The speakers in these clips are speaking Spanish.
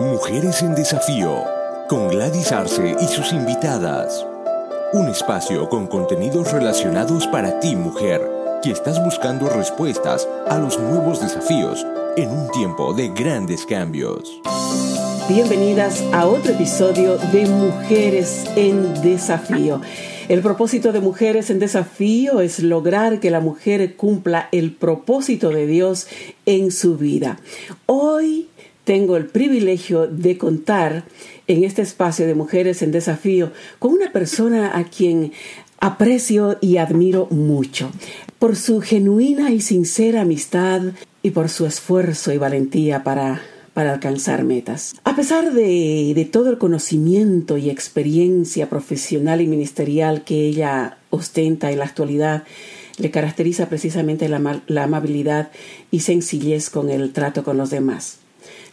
Mujeres en Desafío, con Gladys Arce y sus invitadas. Un espacio con contenidos relacionados para ti, mujer, que estás buscando respuestas a los nuevos desafíos en un tiempo de grandes cambios. Bienvenidas a otro episodio de Mujeres en Desafío. El propósito de Mujeres en Desafío es lograr que la mujer cumpla el propósito de Dios en su vida. Hoy tengo el privilegio de contar en este espacio de Mujeres en Desafío con una persona a quien aprecio y admiro mucho por su genuina y sincera amistad y por su esfuerzo y valentía para para alcanzar metas. A pesar de, de, todo el conocimiento y experiencia profesional y ministerial que ella ostenta en la actualidad, le caracteriza precisamente la, la amabilidad y sencillez con el trato con los demás.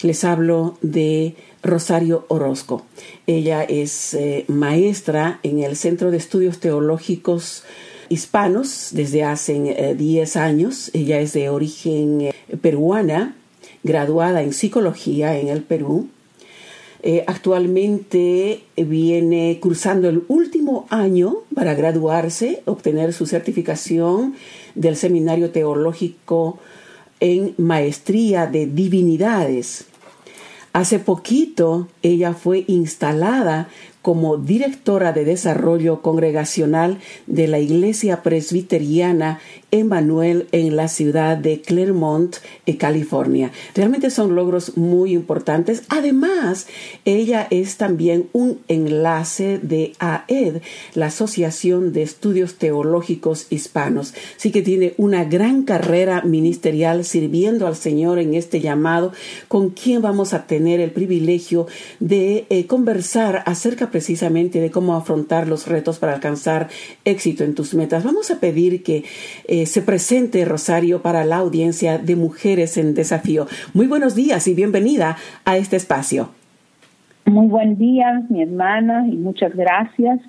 Les hablo de Rosario Orozco. Ella es eh, maestra en el Centro de Estudios Teológicos Hispanos desde hace 10 eh, años. Ella es de origen eh, peruana, graduada en psicología en el Perú. actualmente viene cursando el último año para graduarse, obtener su certificación del Seminario Teológico en Maestría de Divinidades. Hace poquito ella fue instalada como directora de desarrollo congregacional de la Iglesia Presbiteriana Emmanuel en la ciudad de Claremont, California. Realmente son logros muy importantes. Además, ella es también un enlace de AED, la Asociación de Estudios Teológicos Hispanos. Así que tiene una gran carrera ministerial sirviendo al Señor en este llamado, con quien vamos a tener el privilegio de eh, conversar acerca precisamente de cómo afrontar los retos para alcanzar éxito en tus metas. Vamos a pedir que eh, se presente Rosario para la audiencia de Mujeres en Desafío. Muy buenos días y bienvenida a este espacio. Muy buen día, mi hermana, y muchas gracias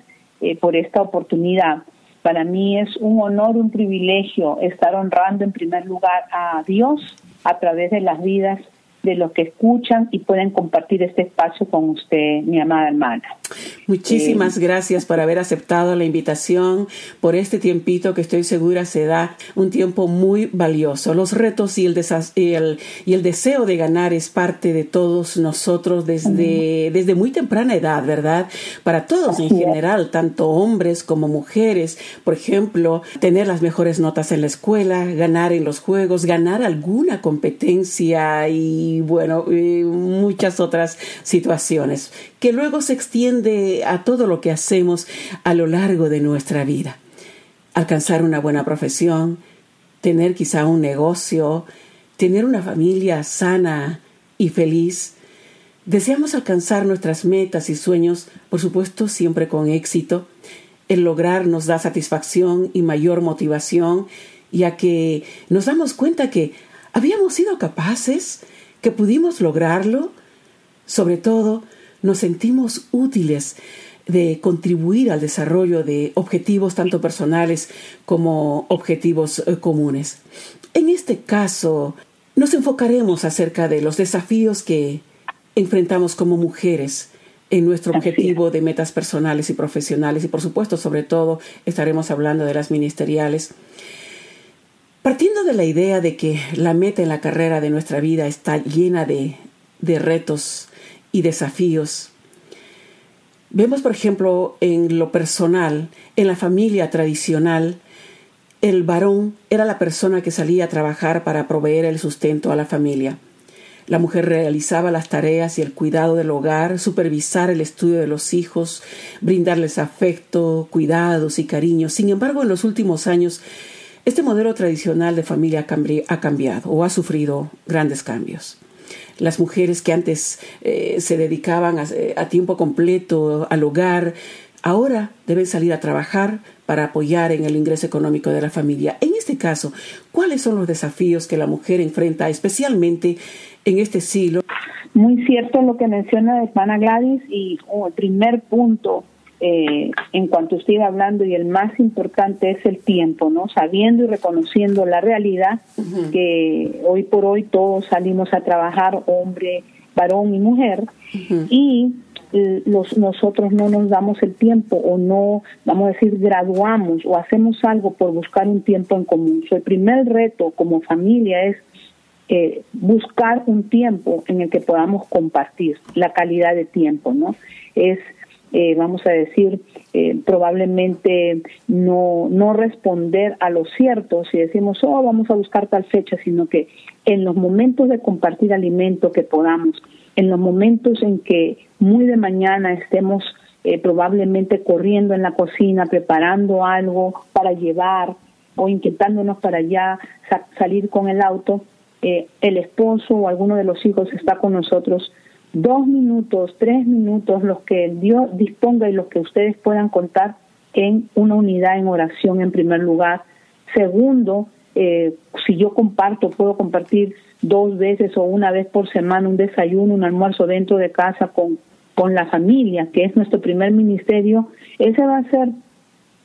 eh, por esta oportunidad. Para mí es un honor, un privilegio estar honrando en primer lugar a Dios a través de las vidas de los que escuchan y pueden compartir este espacio con usted, mi amada hermana. Muchísimas eh, gracias por haber aceptado la invitación, por este tiempito que estoy segura se da un tiempo muy valioso. Los retos y el, y el, y el deseo de ganar es parte de todos nosotros desde, desde muy temprana edad, ¿verdad? Para todos en general, tanto hombres como mujeres. Por ejemplo, tener las mejores notas en la escuela, ganar en los juegos, ganar alguna competencia y y bueno, muchas otras situaciones que luego se extiende a todo lo que hacemos a lo largo de nuestra vida. Alcanzar una buena profesión, tener quizá un negocio, tener una familia sana y feliz. Deseamos alcanzar nuestras metas y sueños, por supuesto, siempre con éxito. El lograr nos da satisfacción y mayor motivación, ya que nos damos cuenta que habíamos sido capaces que pudimos lograrlo, sobre todo nos sentimos útiles de contribuir al desarrollo de objetivos tanto personales como objetivos eh, comunes. En este caso, nos enfocaremos acerca de los desafíos que enfrentamos como mujeres en nuestro objetivo de metas personales y profesionales y por supuesto sobre todo estaremos hablando de las ministeriales Partiendo de la idea de que la meta en la carrera de nuestra vida está llena de, de retos y desafíos, vemos, por ejemplo, en lo personal, en la familia tradicional, el varón era la persona que salía a trabajar para proveer el sustento a la familia. La mujer realizaba las tareas y el cuidado del hogar, supervisar el estudio de los hijos, brindarles afecto, cuidados y cariño. Sin embargo, en los últimos años, este modelo tradicional de familia ha cambiado o ha sufrido grandes cambios. Las mujeres que antes eh, se dedicaban a, tiempo completo al hogar, ahora deben salir a trabajar para apoyar en el ingreso económico de la familia. En este caso, ¿cuáles son los desafíos que la mujer enfrenta especialmente en este siglo? Muy cierto lo que menciona de Gladys y el primer punto eh, en cuanto iba hablando y el más importante es el tiempo, ¿no? Sabiendo y reconociendo la realidad que hoy por hoy todos salimos a trabajar, hombre, varón y mujer, y los, nosotros no nos damos el tiempo o no, vamos a decir, graduamos o hacemos algo por buscar un tiempo en común. el primer reto como familia es eh, buscar un tiempo en el que podamos compartir la calidad de tiempo, ¿no? Es, eh, vamos a decir, eh, probablemente no, no responder a lo cierto si decimos, oh, vamos a buscar tal fecha, sino que en los momentos de compartir alimento que podamos, en los momentos en que muy de mañana estemos probablemente corriendo en la cocina, preparando algo para llevar o inquietándonos para allá salir con el auto, eh, el esposo o alguno de los hijos está con nosotros, dos minutos, tres minutos, los que Dios disponga y los que ustedes puedan contar en una unidad en oración en primer lugar. Segundo, eh, si yo comparto, puedo compartir dos veces o una vez por semana un desayuno, un almuerzo dentro de casa con, con la familia, que es nuestro primer ministerio, ese va a ser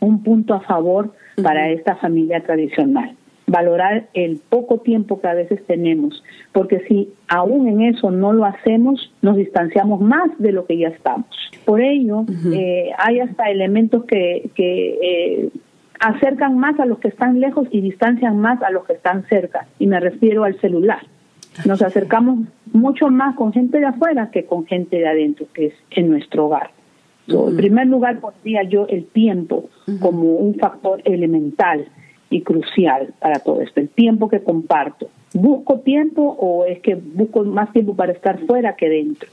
un punto a favor para esta familia tradicional valorar el poco tiempo que a veces tenemos, porque si aún en eso no lo hacemos, nos distanciamos más de lo que ya estamos. Por ello, eh, hay hasta elementos que, que eh, acercan más a los que están lejos y distancian más a los que están cerca, y me refiero al celular. Nos acercamos mucho más con gente de afuera que con gente de adentro, que es en nuestro hogar. En primer lugar, pondría yo el tiempo como un factor elemental y crucial para todo esto, el tiempo que comparto. ¿Busco tiempo o es que busco más tiempo para estar fuera que dentro?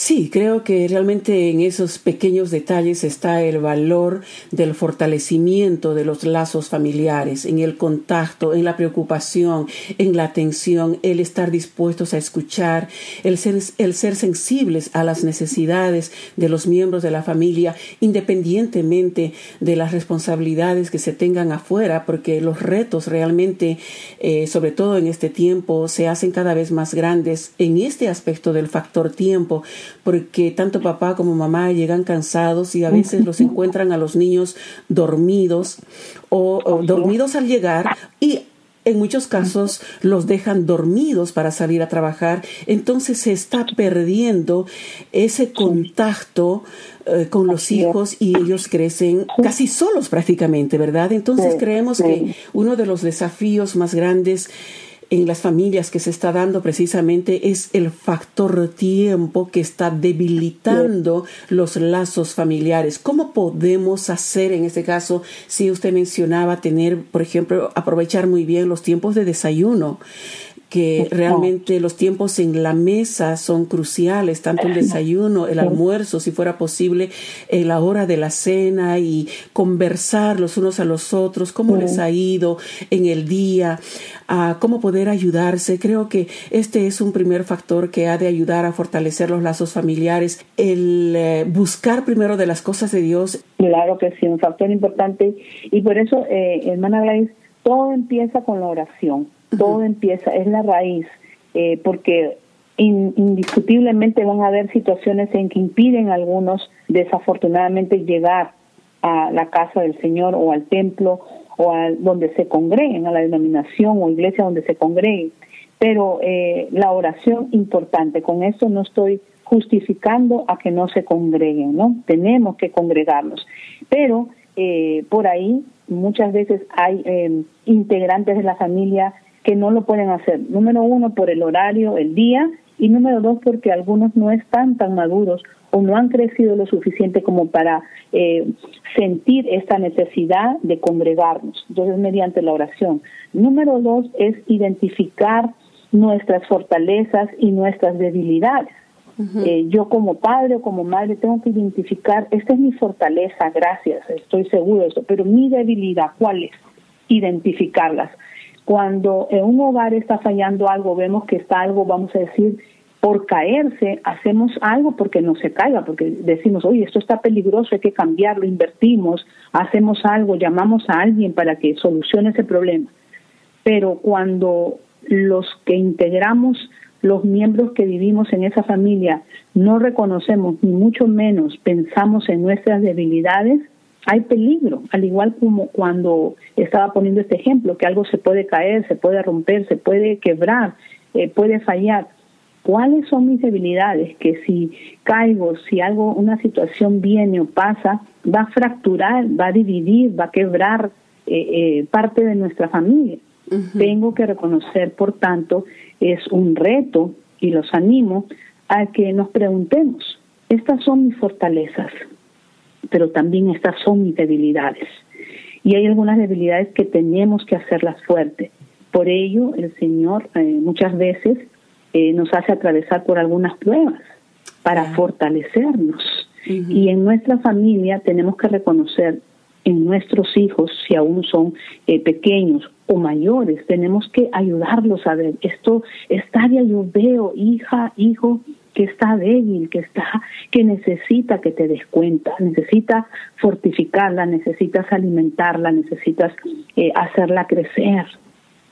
Sí, creo que realmente en esos pequeños detalles está el valor del fortalecimiento de los lazos familiares, en el contacto, en la preocupación, en la atención, el estar dispuestos a escuchar, el ser, el ser sensibles a las necesidades de los miembros de la familia, independientemente de las responsabilidades que se tengan afuera, porque los retos realmente, eh, sobre todo en este tiempo, se hacen cada vez más grandes en este aspecto del factor tiempo porque tanto papá como mamá llegan cansados y a veces los encuentran a los niños dormidos o, dormidos. al llegar y en muchos casos los dejan dormidos para salir a trabajar, entonces se está perdiendo ese contacto eh, con los hijos y ellos crecen casi solos prácticamente, ¿verdad? Entonces creemos que uno de los desafíos más grandes en las familias que se está dando precisamente es el factor tiempo que está debilitando los lazos familiares. ¿Cómo podemos hacer en este caso, si usted mencionaba tener, por ejemplo, aprovechar muy bien los tiempos de desayuno? Que realmente los tiempos en la mesa son cruciales, tanto el desayuno, el almuerzo, si fuera posible, en la hora de la cena y conversar los unos a los otros, cómo les ha ido en el día, a cómo poder ayudarse. Creo que este es un primer factor que ha de ayudar a fortalecer los lazos familiares, el eh, buscar primero de las cosas de Dios. Claro que sí, un factor importante. Y por eso, eh, hermana Gladys, todo empieza con la oración todo empieza, es la raíz, eh, porque indiscutiblemente van a haber situaciones en que impiden a algunos desafortunadamente llegar a la casa del Señor o al templo o a donde se congreguen, a la denominación o iglesia donde se congreguen. Pero eh, la oración importante, con esto no estoy justificando a que no se congreguen, ¿no? Tenemos que congregarnos. Pero eh, por ahí muchas veces hay integrantes de la familia que no lo pueden hacer. Número uno, por el horario, el día, y número dos, porque algunos no están tan maduros o no han crecido lo suficiente como para eh, sentir esta necesidad de congregarnos. Entonces, mediante la oración. Número dos es identificar nuestras fortalezas y nuestras debilidades. Eh, yo como padre o como madre tengo que identificar, esta es mi fortaleza, gracias, estoy seguro de eso, pero mi debilidad, ¿cuál es? Identificarlas cuando en un hogar está fallando algo, vemos que está algo, vamos a decir, por caerse, hacemos algo porque no se caiga, porque decimos, oye, esto está peligroso, hay que cambiarlo, invertimos, hacemos algo, llamamos a alguien para que solucione ese problema. Pero cuando los que integramos, los miembros que vivimos en esa familia, no reconocemos, ni mucho menos pensamos en nuestras debilidades, hay peligro, al igual como cuando estaba poniendo este ejemplo, que algo se puede caer, se puede romper, se puede quebrar, eh, puede fallar. cuáles son mis debilidades, que si caigo, si algo, una situación viene o pasa, va a fracturar, va a dividir, va a quebrar eh, eh, parte de nuestra familia. Tengo que reconocer, por tanto, es un reto y los animo a que nos preguntemos, estas son mis fortalezas, pero también estas son mis debilidades. Y hay algunas debilidades que tenemos que hacerlas fuertes. Por ello, el Señor eh, muchas veces eh, nos hace atravesar por algunas pruebas para fortalecernos. Y en nuestra familia tenemos que reconocer en nuestros hijos, si aún son eh, pequeños o mayores, tenemos que ayudarlos a ver, esto, esta área yo veo, hija, hijo, que está débil, que está, que necesita que te des cuenta, necesita fortificarla, necesitas alimentarla, necesitas eh, hacerla crecer.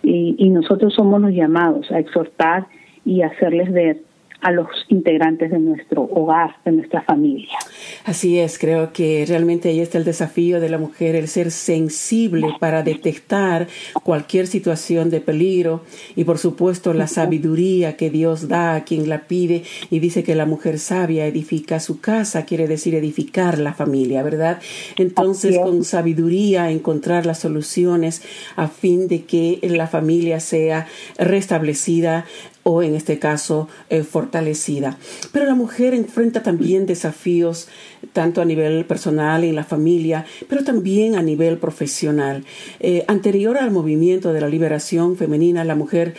Y nosotros somos los llamados a exhortar y hacerles ver a los integrantes de nuestro hogar, de nuestra familia. Así es, creo que realmente ahí está el desafío de la mujer, el ser sensible para detectar cualquier situación de peligro y por supuesto la sabiduría que Dios da a quien la pide y dice que la mujer sabia edifica su casa, quiere decir edificar la familia, ¿verdad? Entonces con sabiduría encontrar las soluciones a fin de que la familia sea restablecida o en este caso eh, fortalecida. Pero la mujer enfrenta también desafíos tanto a nivel personal en la familia, pero también a nivel profesional. Eh, anterior al movimiento de la liberación femenina, la mujer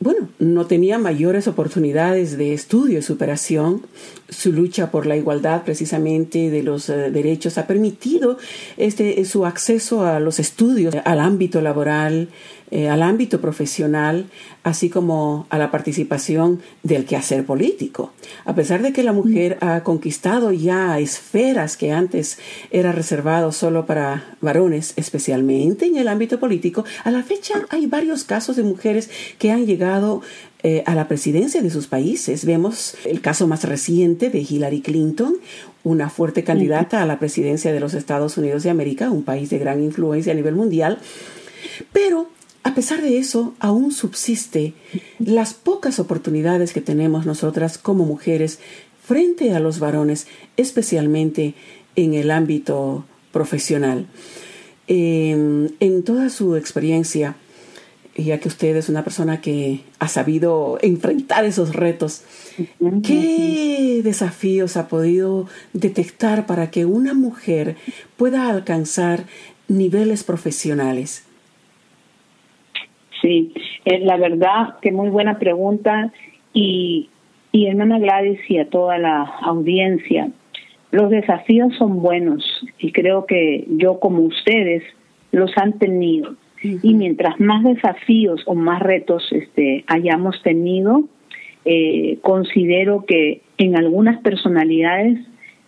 bueno, no tenía mayores oportunidades de estudio y superación. Su lucha por la igualdad precisamente de los eh, derechos ha permitido este, su acceso a los estudios, al ámbito laboral, eh, al ámbito profesional, así como a la participación del quehacer político. A pesar de que la mujer ha conquistado ya esferas que antes era reservado solo para varones, especialmente en el ámbito político, a la fecha hay varios casos de mujeres que han llegado eh, a la presidencia de sus países. Vemos el caso más reciente de Hillary Clinton, una fuerte candidata a la presidencia de los Estados Unidos de América, un país de gran influencia a nivel mundial. Pero a pesar de eso, aún subsiste las pocas oportunidades que tenemos nosotras como mujeres frente a los varones, especialmente en el ámbito profesional. Em, en toda su experiencia, ya que usted es una persona que ha sabido enfrentar esos retos, ¿qué desafíos ha podido detectar para que una mujer pueda alcanzar niveles profesionales? Sí, es la verdad que muy buena pregunta y, y hermana Gladys y a toda la audiencia, los desafíos son buenos y creo que yo como ustedes los han tenido. Y mientras más desafíos o más retos este, hayamos tenido, eh, considero que en algunas personalidades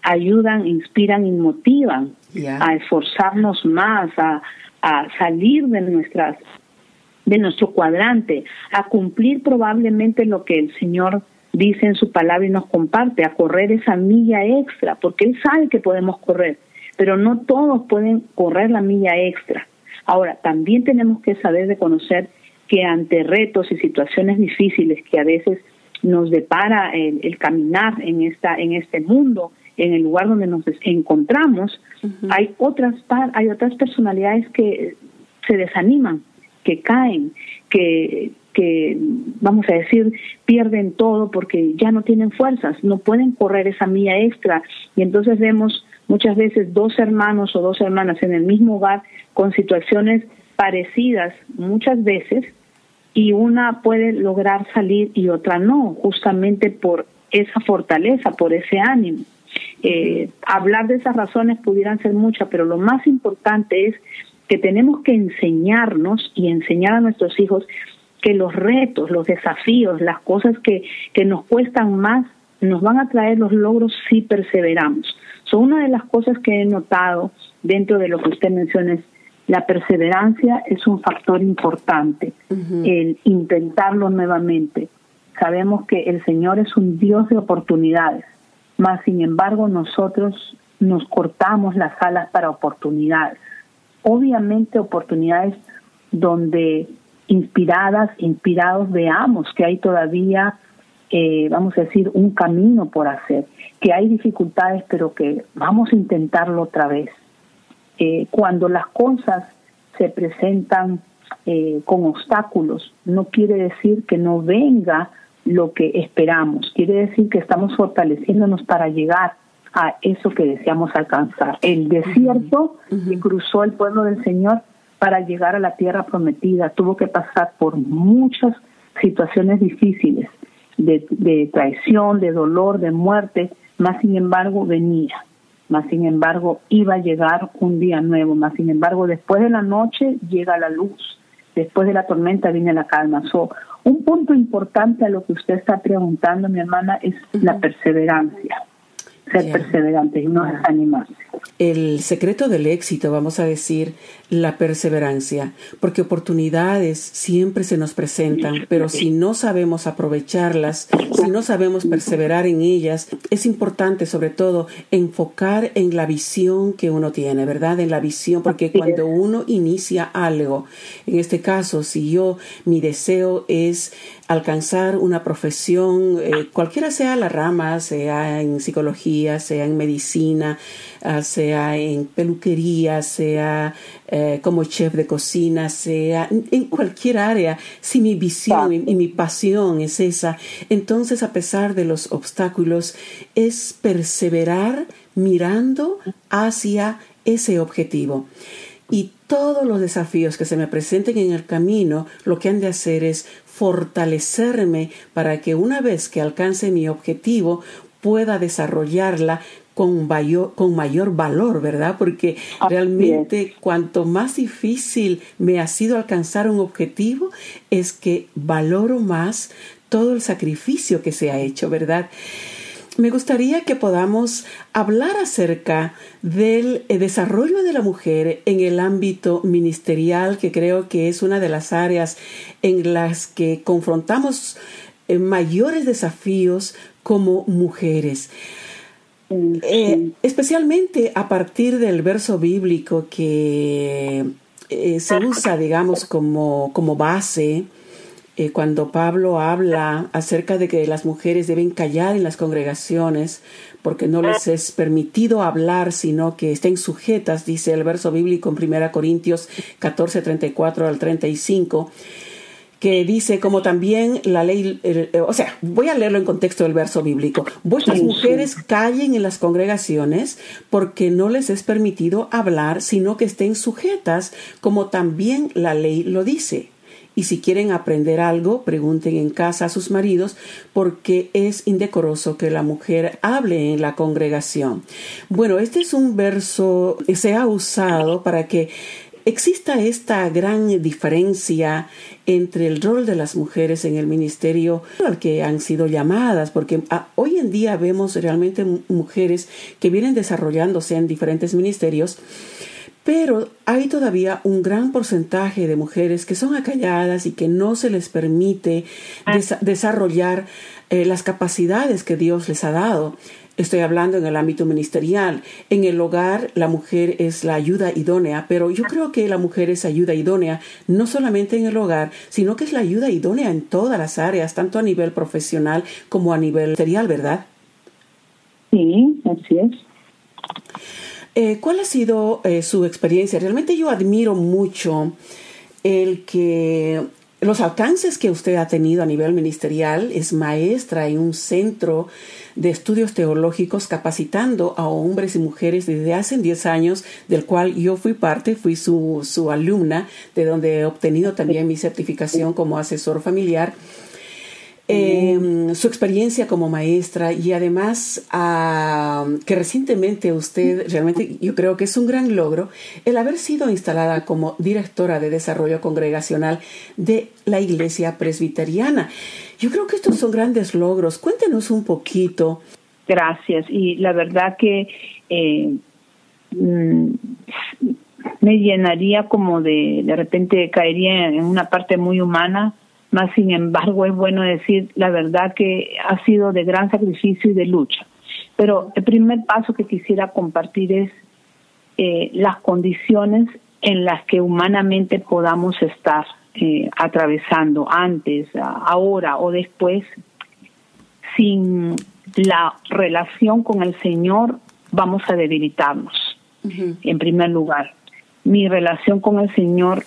ayudan, inspiran y motivan a esforzarnos más, a, a salir de nuestras de nuestro cuadrante, a cumplir probablemente lo que el Señor dice en su palabra y nos comparte, a correr esa milla extra, porque Él sabe que podemos correr, pero no todos pueden correr la milla extra. Ahora, también tenemos que saber reconocer que ante retos y situaciones difíciles que a veces nos depara el, caminar en esta en este mundo, en el lugar donde nos encontramos, hay otras hay otras personalidades que se desaniman que caen, que, que, vamos a decir, pierden todo porque ya no tienen fuerzas, no pueden correr esa milla extra. Y entonces vemos muchas veces dos hermanos o dos hermanas en el mismo hogar con situaciones parecidas muchas veces y una puede lograr salir y otra no, justamente por esa fortaleza, por ese ánimo. Eh, hablar de esas razones pudieran ser muchas, pero lo más importante es que tenemos que enseñarnos y enseñar a nuestros hijos que los retos, los desafíos, las cosas que, que nos cuestan más, nos van a traer los logros si perseveramos. So, una de las cosas que he notado dentro de lo que usted menciona es la perseverancia es un factor importante, el intentarlo nuevamente. Sabemos que el Señor es un Dios de oportunidades, mas sin embargo nosotros nos cortamos las alas para oportunidades obviamente oportunidades donde inspiradas, inspirados veamos que hay todavía eh, vamos a decir, un camino por hacer, que hay dificultades, pero que vamos a intentarlo otra vez. Eh, cuando las cosas se presentan eh, con obstáculos, no quiere decir que no venga lo que esperamos, quiere decir que estamos fortaleciéndonos para llegar a eso que deseamos alcanzar. El desierto que cruzó el pueblo del Señor para llegar a la tierra prometida. Tuvo que pasar por muchas situaciones difíciles de, de traición, de dolor, de muerte, más sin embargo venía, más sin embargo iba a llegar un día nuevo, más sin embargo después de la noche llega la luz, después de la tormenta viene la calma. So, un punto importante a lo que usted está preguntando, mi hermana, es la perseverancia ser perseverante y no desanimarse. El secreto del éxito, vamos a decir, la perseverancia, porque oportunidades siempre se nos presentan, pero si no sabemos aprovecharlas, si no sabemos perseverar en ellas, es importante sobre todo enfocar en la visión que uno tiene, ¿verdad? En la visión, porque cuando uno inicia algo, en este caso, si yo, mi deseo es alcanzar una profesión, eh, cualquiera sea la rama, sea en psicología, sea en medicina, ah, sea en peluquería, sea eh, como chef de cocina, sea en cualquier área, si mi visión y, mi pasión es esa, entonces a pesar de los obstáculos, es perseverar mirando hacia ese objetivo. Y todos los desafíos que se me presenten en el camino, lo que han de hacer es fortalecerme para que una vez que alcance mi objetivo pueda desarrollarla con mayor, con mayor valor, ¿verdad? Porque realmente cuanto más difícil me ha sido alcanzar un objetivo, es que valoro más todo el sacrificio que se ha hecho, ¿verdad? me gustaría que podamos hablar acerca del eh, desarrollo de la mujer en el ámbito ministerial, que creo que es una de las áreas en las que confrontamos eh, mayores desafíos como mujeres. Eh, especialmente a partir del verso bíblico que se usa, digamos, como, como base eh, cuando Pablo habla acerca de que las mujeres deben callar en las congregaciones porque no les es permitido hablar, sino que estén sujetas, dice el verso bíblico en 1 Corintios 14, 34 al 35 que dice como también la ley, o sea, voy a leerlo en contexto del verso bíblico. Vuestras mujeres callen en las congregaciones porque no les es permitido hablar, sino que estén sujetas, como también la ley lo dice. Y si quieren aprender algo, pregunten en casa a sus maridos, porque es indecoroso que la mujer hable en la congregación. Bueno, este es un verso que se ha usado para que exista esta gran diferencia entre el rol de las mujeres en el ministerio al que han sido llamadas, porque ah, hoy en día vemos realmente mujeres que vienen desarrollándose en diferentes ministerios pero hay todavía un gran porcentaje de mujeres que son acalladas y que no se les permite ah. desarrollar eh, las capacidades que Dios les ha dado. Estoy hablando en el ámbito ministerial. En el hogar la mujer es la ayuda idónea, pero yo creo que la mujer es ayuda idónea no solamente en el hogar, sino que es la ayuda idónea en todas las áreas, tanto a nivel profesional como a nivel ministerial, ¿verdad? Sí, así es. Eh, ¿Cuál ha sido eh, su experiencia? Realmente yo admiro mucho el que los alcances que usted ha tenido a nivel ministerial. Es maestra en un centro de estudios teológicos capacitando a hombres y mujeres desde hace 10 años, del cual yo fui parte, fui su, su alumna, de donde he obtenido también mi certificación como asesor familiar eh, su experiencia como maestra y además ah, que recientemente usted realmente yo creo que es un gran logro el haber sido instalada como directora de desarrollo congregacional de la iglesia presbiteriana. Yo creo que estos son grandes logros. Cuéntenos un poquito. Gracias. Y la verdad que eh, mm, me llenaría como de, de repente caería en una parte muy humana más sin embargo, es bueno decir la verdad que ha sido de gran sacrificio y de lucha. Pero el primer paso que quisiera compartir es eh, las condiciones en las que humanamente podamos estar eh, atravesando antes, ahora o después. sin la relación con el Señor vamos a debilitarnos, en primer lugar. Mi relación con el Señor,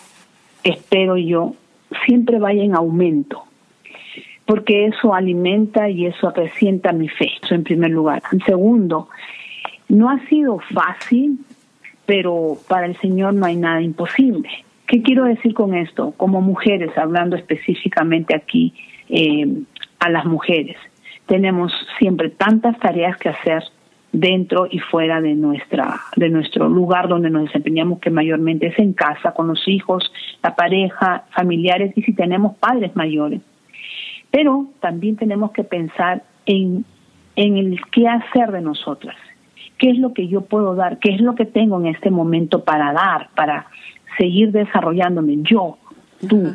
espero yo, siempre vaya en aumento, porque eso alimenta y eso acrecienta mi fe, eso en primer lugar. En segundo, no ha sido fácil, pero para el Señor no hay nada imposible. ¿Qué quiero decir con esto? Como mujeres, hablando específicamente aquí eh, a las mujeres, tenemos siempre tantas tareas que hacer dentro y fuera de nuestra de nuestro lugar donde nos desempeñamos que mayormente es en casa con los hijos, la pareja, familiares y si tenemos padres mayores. Pero también tenemos que pensar en en el qué hacer de nosotras. ¿Qué es lo que yo puedo dar? ¿Qué es lo que tengo en este momento para dar, para seguir desarrollándome yo, tú?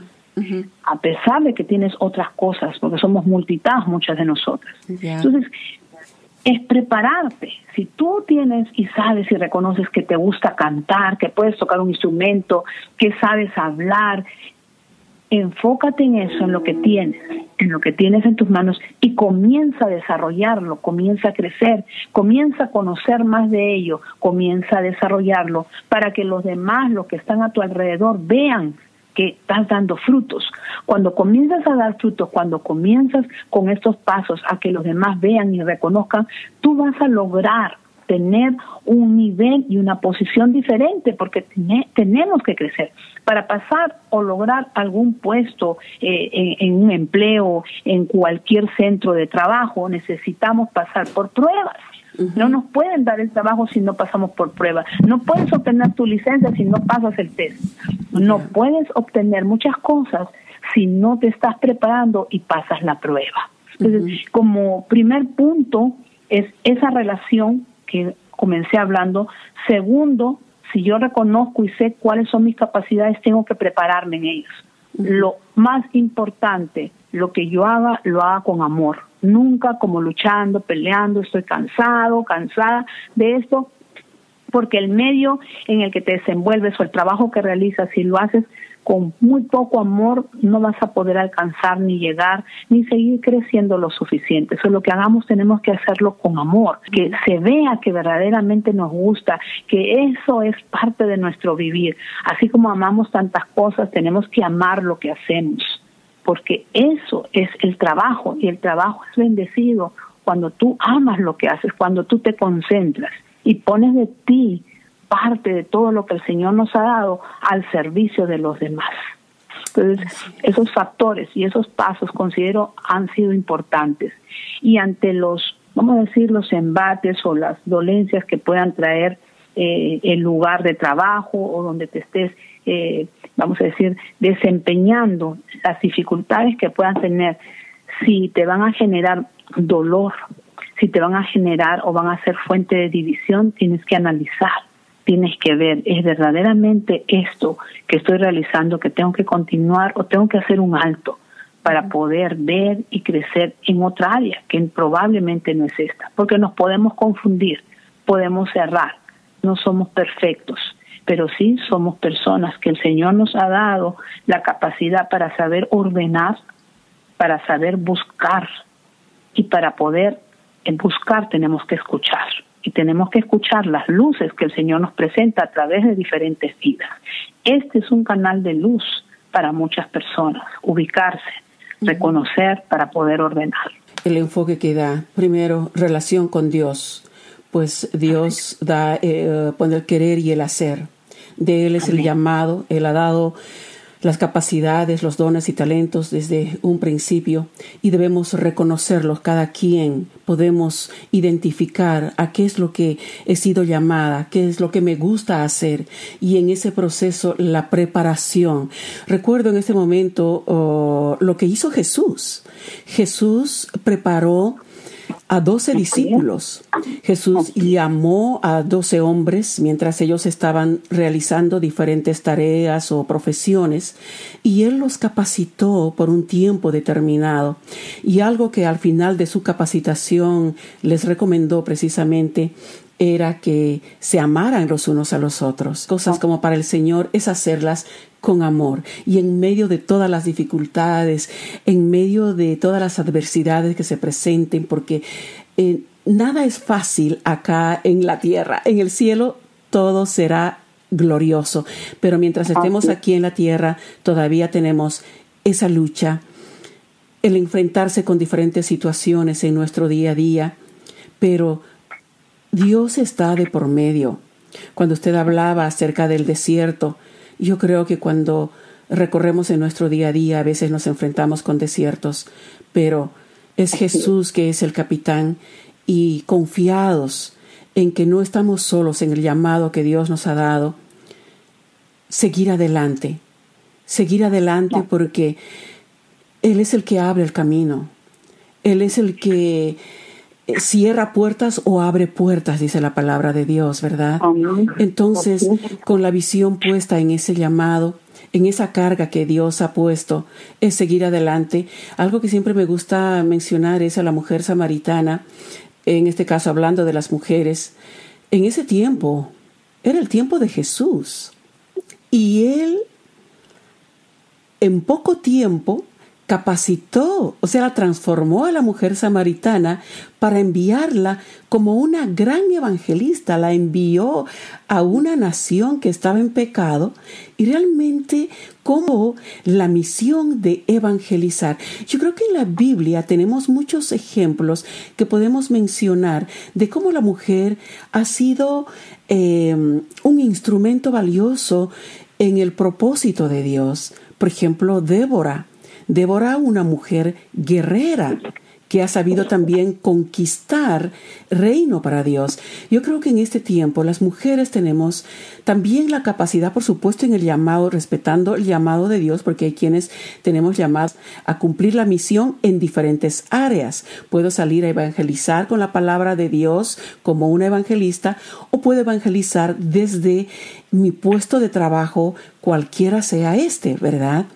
A pesar de que tienes otras cosas, porque somos multitask muchas de nosotras. Entonces, es prepararte. Si tú tienes y sabes y reconoces que te gusta cantar, que puedes tocar un instrumento, que sabes hablar, enfócate en eso, en lo que tienes, en lo que tienes en tus manos y comienza a desarrollarlo, comienza a crecer, comienza a conocer más de ello, comienza a desarrollarlo para que los demás, los que están a tu alrededor, vean que estás dando frutos. Cuando comienzas a dar frutos, cuando comienzas con estos pasos a que los demás vean y reconozcan, tú vas a lograr tener un nivel y una posición diferente porque tenemos que crecer. Para pasar o lograr algún puesto eh, en, un empleo, en cualquier centro de trabajo, necesitamos pasar por pruebas. No nos pueden dar el trabajo si no pasamos por pruebas. No puedes obtener tu licencia si no pasas el test. No puedes obtener muchas cosas si no te estás preparando y pasas la prueba. Entonces, como primer punto es esa relación que comencé hablando. Segundo, si yo reconozco y sé cuáles son mis capacidades, tengo que prepararme en ellas. Lo más importante, lo que yo haga, lo haga con amor. Nunca como luchando, peleando, estoy cansado, cansada de esto, porque el medio en el que te desenvuelves o el trabajo que realizas, si lo haces con muy poco amor no vas a poder alcanzar ni llegar ni seguir creciendo lo suficiente. Eso lo que hagamos tenemos que hacerlo con amor, que se vea que verdaderamente nos gusta, que eso es parte de nuestro vivir. Así como amamos tantas cosas, tenemos que amar lo que hacemos, porque eso es el trabajo y el trabajo es bendecido cuando tú amas lo que haces, cuando tú te concentras y pones de ti parte de todo lo que el Señor nos ha dado al servicio de los demás. Entonces, esos factores y esos pasos considero han sido importantes. Y ante los, vamos a decir, los embates o las dolencias que puedan traer eh, el lugar de trabajo o donde te estés, eh, vamos a decir, desempeñando, las dificultades que puedan tener, si te van a generar dolor, si te van a generar o van a ser fuente de división, tienes que analizar tienes que ver, ¿es verdaderamente esto que estoy realizando que tengo que continuar o tengo que hacer un alto para poder ver y crecer en otra área que probablemente no es esta? Porque nos podemos confundir, podemos cerrar, no somos perfectos, pero sí somos personas que el Señor nos ha dado la capacidad para saber ordenar, para saber buscar y para poder buscar tenemos que escuchar y tenemos que escuchar las luces que el Señor nos presenta a través de diferentes vidas. Este es un canal de luz para muchas personas, ubicarse, reconocer para poder ordenar. El enfoque que da, primero, relación con Dios, pues Dios da, eh, pone el querer y el hacer. De Él es el llamado, Él ha dado las capacidades, los dones y talentos desde un principio y debemos reconocerlos cada quien. Podemos identificar a qué es lo que he sido llamada, qué es lo que me gusta hacer y en ese proceso la preparación. Recuerdo en este momento oh, lo que hizo Jesús. Jesús preparó a doce discípulos. Jesús llamó a doce hombres mientras ellos estaban realizando diferentes tareas o profesiones y Él los capacitó por un tiempo determinado. Y algo que al final de su capacitación les recomendó precisamente era que se amaran los unos a los otros. Cosas como para el Señor es hacerlas con amor y en medio de todas las dificultades, en medio de todas las adversidades que se presenten, porque eh, nada es fácil acá en la tierra. En el cielo todo será glorioso, pero mientras estemos aquí en la tierra todavía tenemos esa lucha, el enfrentarse con diferentes situaciones en nuestro día a día, pero Dios está de por medio. Cuando usted hablaba acerca del desierto, yo creo que cuando recorremos en nuestro día a día a veces nos enfrentamos con desiertos, pero es Jesús que es el capitán y confiados en que no estamos solos en el llamado que Dios nos ha dado, seguir adelante, seguir adelante porque Él es el que abre el camino, Él es el que cierra puertas o abre puertas, dice la palabra de Dios, ¿verdad? Entonces, con la visión puesta en ese llamado, en esa carga que Dios ha puesto, es seguir adelante. Algo que siempre me gusta mencionar es a la mujer samaritana, en este caso hablando de las mujeres. En ese tiempo, era el tiempo de Jesús. Y él, en poco tiempo, capacitó, o sea, la transformó a la mujer samaritana para enviarla como una gran evangelista, la envió a una nación que estaba en pecado y realmente como la misión de evangelizar. Yo creo que en la Biblia tenemos muchos ejemplos que podemos mencionar de cómo la mujer ha sido eh, un instrumento valioso en el propósito de Dios. Por ejemplo, Débora Débora, una mujer guerrera que ha sabido también conquistar reino para Dios. Yo creo que en este tiempo las mujeres tenemos también la capacidad, por supuesto, en el llamado, respetando el llamado de Dios, porque hay quienes tenemos llamados a cumplir la misión en diferentes áreas. Puedo salir a evangelizar con la palabra de Dios como una evangelista o puedo evangelizar desde mi puesto de trabajo, cualquiera sea este, ¿verdad?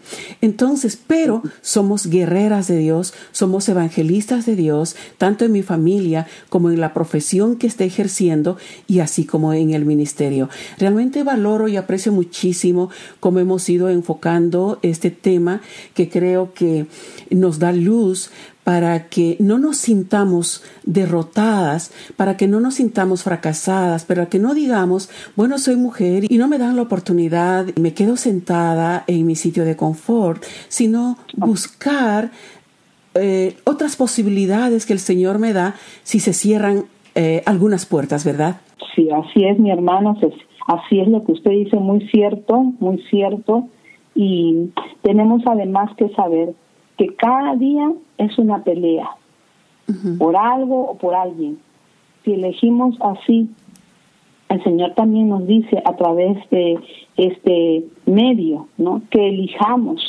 Entonces, pero somos guerreras de Dios, somos evangelistas de Dios, tanto en mi familia como en la profesión que esté ejerciendo y así como en el ministerio. Realmente valoro y aprecio muchísimo cómo hemos ido enfocando este tema que creo que nos da luz para que no nos sintamos derrotadas, para que no nos sintamos fracasadas, para que no digamos, bueno, soy mujer y no me dan la oportunidad me quedo sentada en mi sitio de confort, sino buscar eh, otras posibilidades que el Señor me da si se cierran eh, algunas puertas, ¿verdad? Sí, así es, mi hermano, así es lo que usted dice, muy cierto, muy cierto. Y tenemos además que saber que cada día es una pelea, por algo o por alguien. Si elegimos así, el Señor también nos dice a través de este medio, ¿no? Que elijamos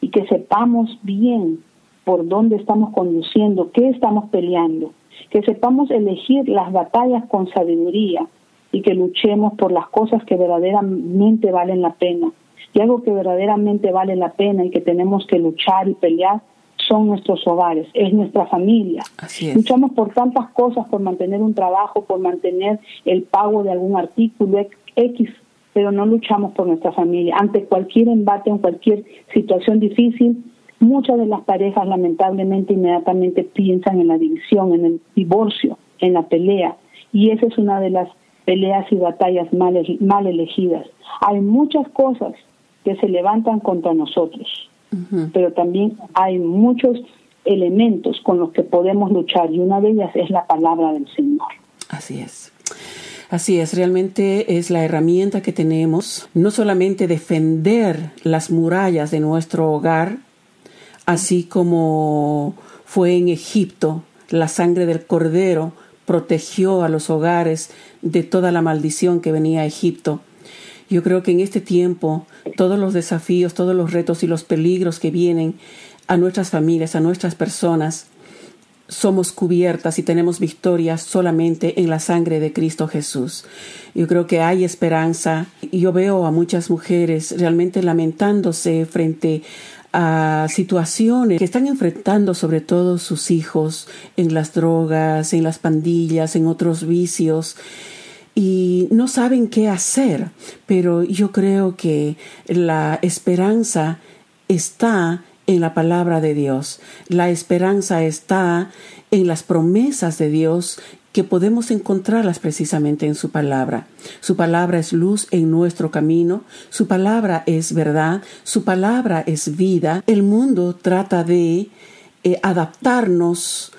y que sepamos bien por dónde estamos conduciendo, qué estamos peleando, que sepamos elegir las batallas con sabiduría y que luchemos por las cosas que verdaderamente valen la pena y algo que verdaderamente vale la pena y que tenemos que luchar y pelear son nuestros hogares, es nuestra familia. Luchamos por tantas cosas, por mantener un trabajo, por mantener el pago de algún artículo X, pero no luchamos por nuestra familia. Ante cualquier embate, en cualquier situación difícil, muchas de las parejas lamentablemente inmediatamente piensan en la división, en el divorcio, en la pelea. Y esa es una de las peleas y batallas mal, mal elegidas. Hay muchas cosas que se levantan contra nosotros. Pero también hay muchos elementos con los que podemos luchar y una de ellas es la palabra del Señor. Así es. Así es, realmente es la herramienta que tenemos, no solamente defender las murallas de nuestro hogar, así como fue en Egipto, la sangre del cordero protegió a los hogares de toda la maldición que venía a Egipto, yo creo que en este tiempo todos los desafíos, todos los retos y los peligros que vienen a nuestras familias, a nuestras personas, somos cubiertas y tenemos victoria solamente en la sangre de Cristo Jesús. Yo creo que hay esperanza yo veo a muchas mujeres realmente lamentándose frente a situaciones que están enfrentando sobre todo sus hijos en las drogas, en las pandillas, en otros vicios y no saben qué hacer, pero yo creo que la esperanza está en la palabra de Dios. La esperanza está en las promesas de Dios que podemos encontrarlas precisamente en su palabra. Su palabra es luz en nuestro camino, su palabra es verdad, su palabra es vida. El mundo trata de eh, adaptarnos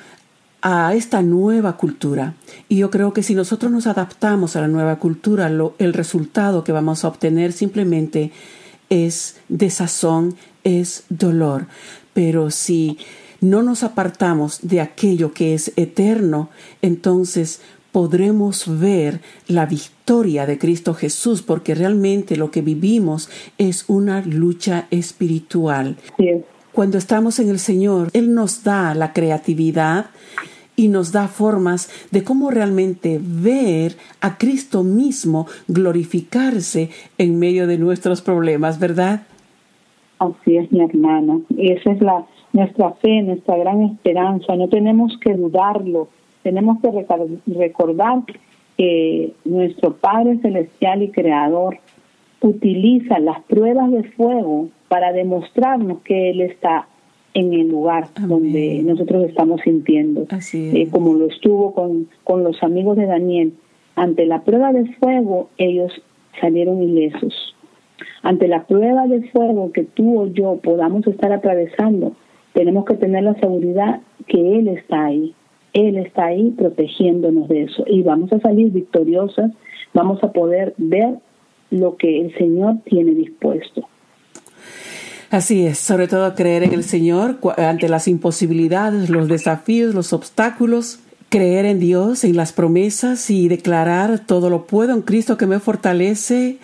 a esta nueva cultura. Y yo creo que si nosotros nos adaptamos a la nueva cultura, el resultado que vamos a obtener simplemente es desazón, es dolor. Pero si no nos apartamos de aquello que es eterno, entonces podremos ver la victoria de Cristo Jesús, porque realmente lo que vivimos es una lucha espiritual. Cuando estamos en el Señor, Él nos da la creatividad y nos da formas de cómo realmente ver a Cristo mismo glorificarse en medio de nuestros problemas, ¿verdad? Así es, mi hermana. Esa es la nuestra fe, nuestra gran esperanza. No tenemos que dudarlo. Tenemos que recordar que nuestro Padre Celestial y Creador utiliza las pruebas de fuego para demostrarnos que Él está en el lugar donde nosotros estamos sintiendo, eh, como lo estuvo con, con los amigos de Daniel. Ante la prueba de fuego, ellos salieron ilesos. Ante la prueba de fuego que tú o yo podamos estar atravesando, tenemos que tener la seguridad que Él está ahí. Él está ahí protegiéndonos de eso. Y vamos a salir victoriosas, vamos a poder ver lo que el Señor tiene dispuesto. Así es, sobre todo creer en el Señor ante las imposibilidades, los desafíos, los obstáculos, creer en Dios, en las promesas y declarar todo lo puedo en Cristo que me fortalece.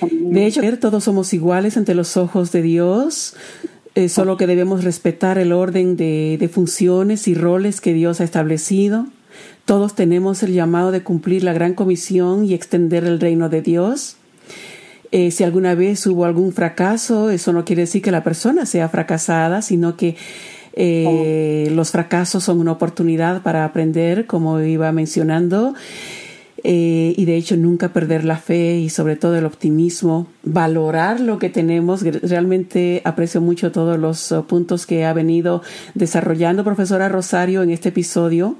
De hecho, todos somos iguales ante los ojos de Dios, solo que debemos respetar el orden de, de funciones y roles que Dios ha establecido. Todos tenemos el llamado de cumplir la gran comisión y extender el reino de Dios. Eh, si alguna vez hubo algún fracaso, eso no quiere decir que la persona sea fracasada, sino que eh, los fracasos son una oportunidad para aprender, como iba mencionando, eh, y de hecho nunca perder la fe y sobre todo el optimismo, valorar lo que tenemos. Realmente aprecio mucho todos los uh, puntos que ha venido desarrollando profesora Rosario en este episodio.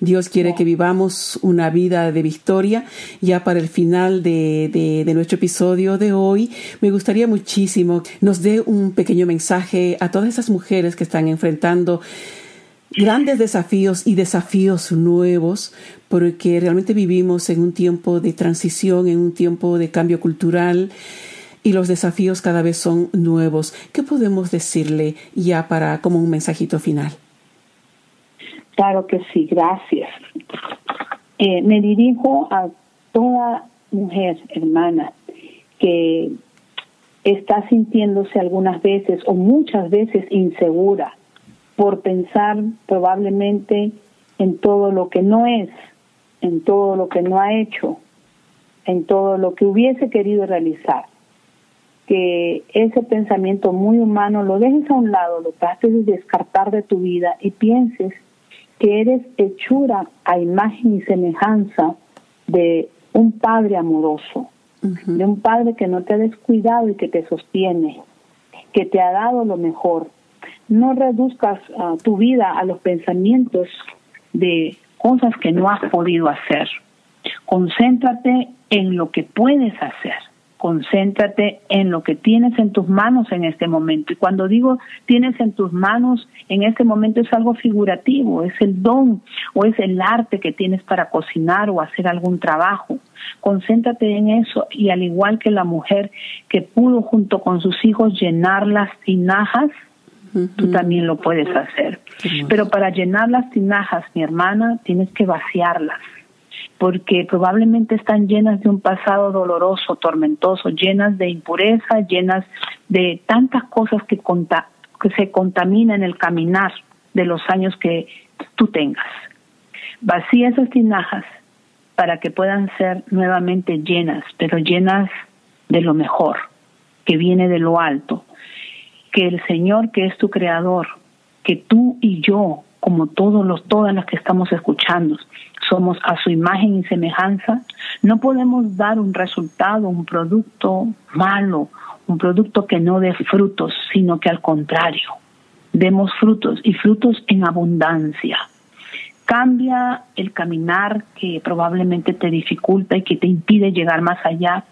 Dios quiere que vivamos una vida de victoria. Ya para el final de, de, nuestro episodio de hoy, me gustaría muchísimo nos dé un pequeño mensaje a todas esas mujeres que están enfrentando grandes desafíos y desafíos nuevos, porque realmente vivimos en un tiempo de transición, en un tiempo de cambio cultural y los desafíos cada vez son nuevos. ¿Qué podemos decirle ya para como un mensajito final? Claro que sí, gracias. Eh, me dirijo a toda mujer, hermana, que está sintiéndose algunas veces o muchas veces insegura por pensar probablemente en todo lo que no es, en todo lo que no ha hecho, en todo lo que hubiese querido realizar. Que ese pensamiento muy humano lo dejes a un lado, lo trates de descartar de tu vida y pienses que eres hechura a imagen y semejanza de un Padre amoroso, de un Padre que no te ha descuidado y que te sostiene, que te ha dado lo mejor. No reduzcas ah, tu vida a los pensamientos de cosas que no has podido hacer. Concéntrate en lo que puedes hacer concéntrate en lo que tienes en tus manos en este momento. Y cuando digo tienes en tus manos en este momento es algo figurativo, es el don o es el arte que tienes para cocinar o hacer algún trabajo. Concéntrate en eso y al igual que la mujer que pudo junto con sus hijos llenar las tinajas, tú también lo puedes hacer. Pero para llenar las tinajas, mi hermana, tienes que vaciarlas porque probablemente están llenas de un pasado doloroso, tormentoso, llenas de impureza, llenas de tantas cosas que, que se contaminan el caminar de los años que tú tengas. Vacía esas tinajas para que puedan ser nuevamente llenas, pero llenas de lo mejor, que viene de lo alto. Que el Señor, que es tu creador, que tú y yo como todos los, todas las que estamos escuchando, somos a su imagen y semejanza, no podemos dar un resultado, un producto malo, un producto que no dé frutos, sino que al contrario, demos frutos y frutos en abundancia. Cambia el caminar que probablemente te dificulta y que te impide llegar más allá.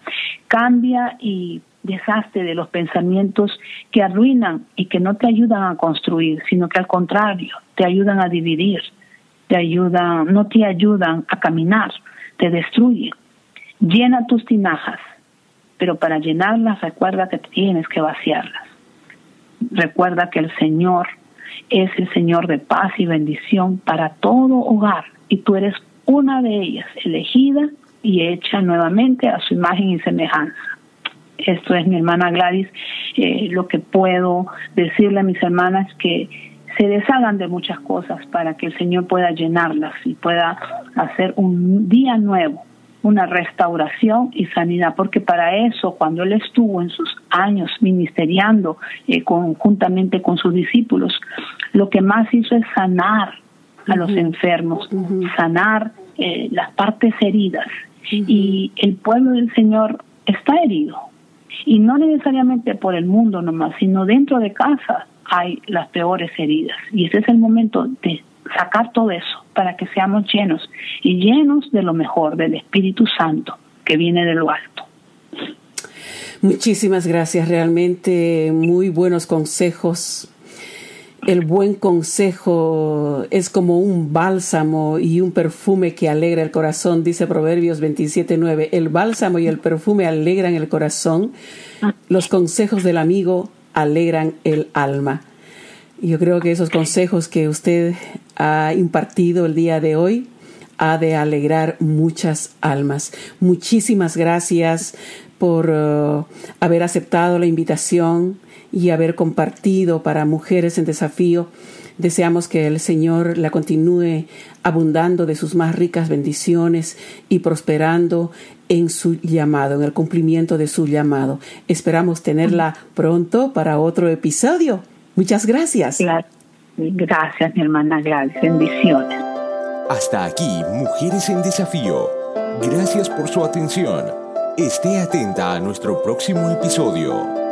Cambia y deshazte de los pensamientos que arruinan y que no te ayudan a construir, sino que al contrario, te ayudan a dividir, te ayudan, no te ayudan a caminar, te destruyen. Llena tus tinajas, pero para llenarlas recuerda que tienes que vaciarlas. Recuerda que el Señor es el Señor de paz y bendición para todo hogar y tú eres una de ellas, elegida y hecha nuevamente a su imagen y semejanza. Esto es mi hermana Gladys. Eh, lo que puedo decirle a mis hermanas es que se deshagan de muchas cosas para que el Señor pueda llenarlas y pueda hacer un día nuevo, una restauración y sanidad, porque para eso, cuando Él estuvo en sus años ministeriando eh, conjuntamente con sus discípulos, lo que más hizo es sanar a los enfermos, sanar eh, las partes heridas. Y el pueblo del Señor está herido, y no necesariamente por el mundo nomás, sino dentro de casa hay las peores heridas. Y ese es el momento de sacar todo eso para que seamos llenos y llenos de lo mejor, del Espíritu Santo que viene de lo alto. Muchísimas gracias, realmente muy buenos consejos el buen consejo es como un bálsamo y un perfume que alegra el corazón, dice Proverbios 27.9. El bálsamo y el perfume alegran el corazón. Los consejos del amigo alegran el alma. Yo creo que esos consejos que usted ha impartido el día de hoy ha de alegrar muchas almas. Muchísimas gracias por uh, haber aceptado la invitación y haber compartido para Mujeres en Desafío. Deseamos que el Señor la continúe abundando de sus más ricas bendiciones y prosperando en su llamado, en el cumplimiento de su llamado. Esperamos tenerla pronto para otro episodio. Muchas gracias. Gracias, mi hermana. Gracias. Bendiciones. Hasta aquí, Mujeres en Desafío. Gracias por su atención. Esté atenta a nuestro próximo episodio.